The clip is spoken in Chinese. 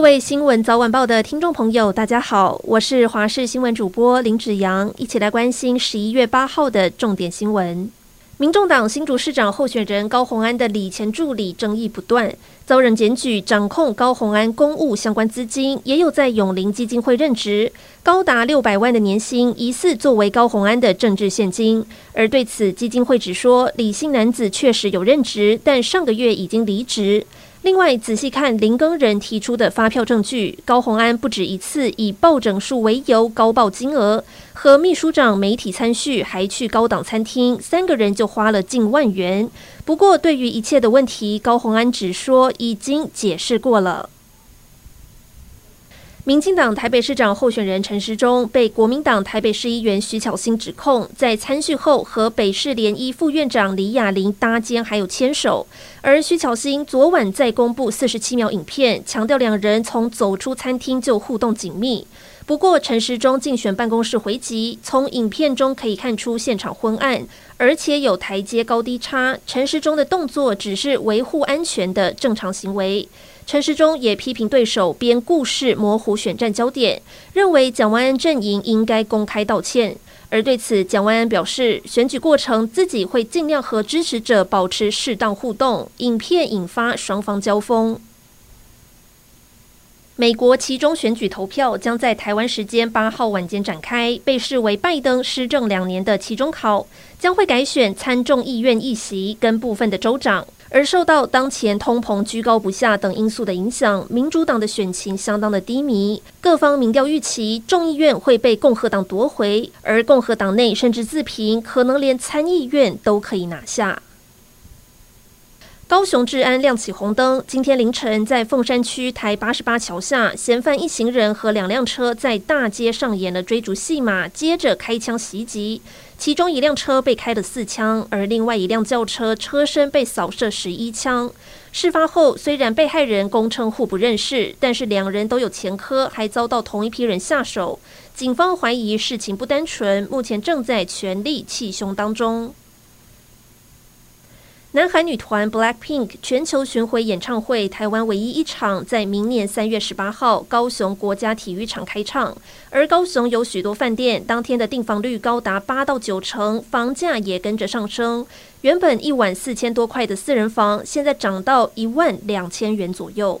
各位新闻早晚报的听众朋友，大家好，我是华视新闻主播林子阳，一起来关心十一月八号的重点新闻。民众党新竹市长候选人高虹安的礼前助理争议不断，遭人检举掌控高虹安公务相关资金，也有在永龄基金会任职，高达六百万的年薪疑似作为高虹安的政治现金。而对此，基金会只说李姓男子确实有任职，但上个月已经离职。另外，仔细看林更仁提出的发票证据，高鸿安不止一次以报整数为由高报金额，和秘书长媒体参叙，还去高档餐厅，三个人就花了近万元。不过，对于一切的问题，高鸿安只说已经解释过了。民进党台北市长候选人陈时中被国民党台北市议员徐巧芯指控，在参叙后和北市联医副院长李雅玲搭肩，还有牵手。而徐巧芯昨晚再公布四十七秒影片，强调两人从走出餐厅就互动紧密。不过，陈时中竞选办公室回击，从影片中可以看出现场昏暗，而且有台阶高低差。陈时中的动作只是维护安全的正常行为。陈时中也批评对手编故事模糊选战焦点，认为蒋万安阵营应该公开道歉。而对此，蒋万安表示，选举过程自己会尽量和支持者保持适当互动。影片引发双方交锋。美国期中选举投票将在台湾时间八号晚间展开，被视为拜登施政两年的期中考，将会改选参众议院议席跟部分的州长。而受到当前通膨居高不下等因素的影响，民主党的选情相当的低迷。各方民调预期众议院会被共和党夺回，而共和党内甚至自评可能连参议院都可以拿下。高雄治安亮起红灯，今天凌晨在凤山区台八十八桥下，嫌犯一行人和两辆车在大街上演了追逐戏码，接着开枪袭击。其中一辆车被开了四枪，而另外一辆轿车车身被扫射十一枪。事发后，虽然被害人供称互不认识，但是两人都有前科，还遭到同一批人下手。警方怀疑事情不单纯，目前正在全力气凶当中。南韩女团 BLACKPINK 全球巡回演唱会，台湾唯一一场在明年三月十八号高雄国家体育场开唱。而高雄有许多饭店，当天的订房率高达八到九成，房价也跟着上升。原本一晚四千多块的四人房，现在涨到一万两千元左右。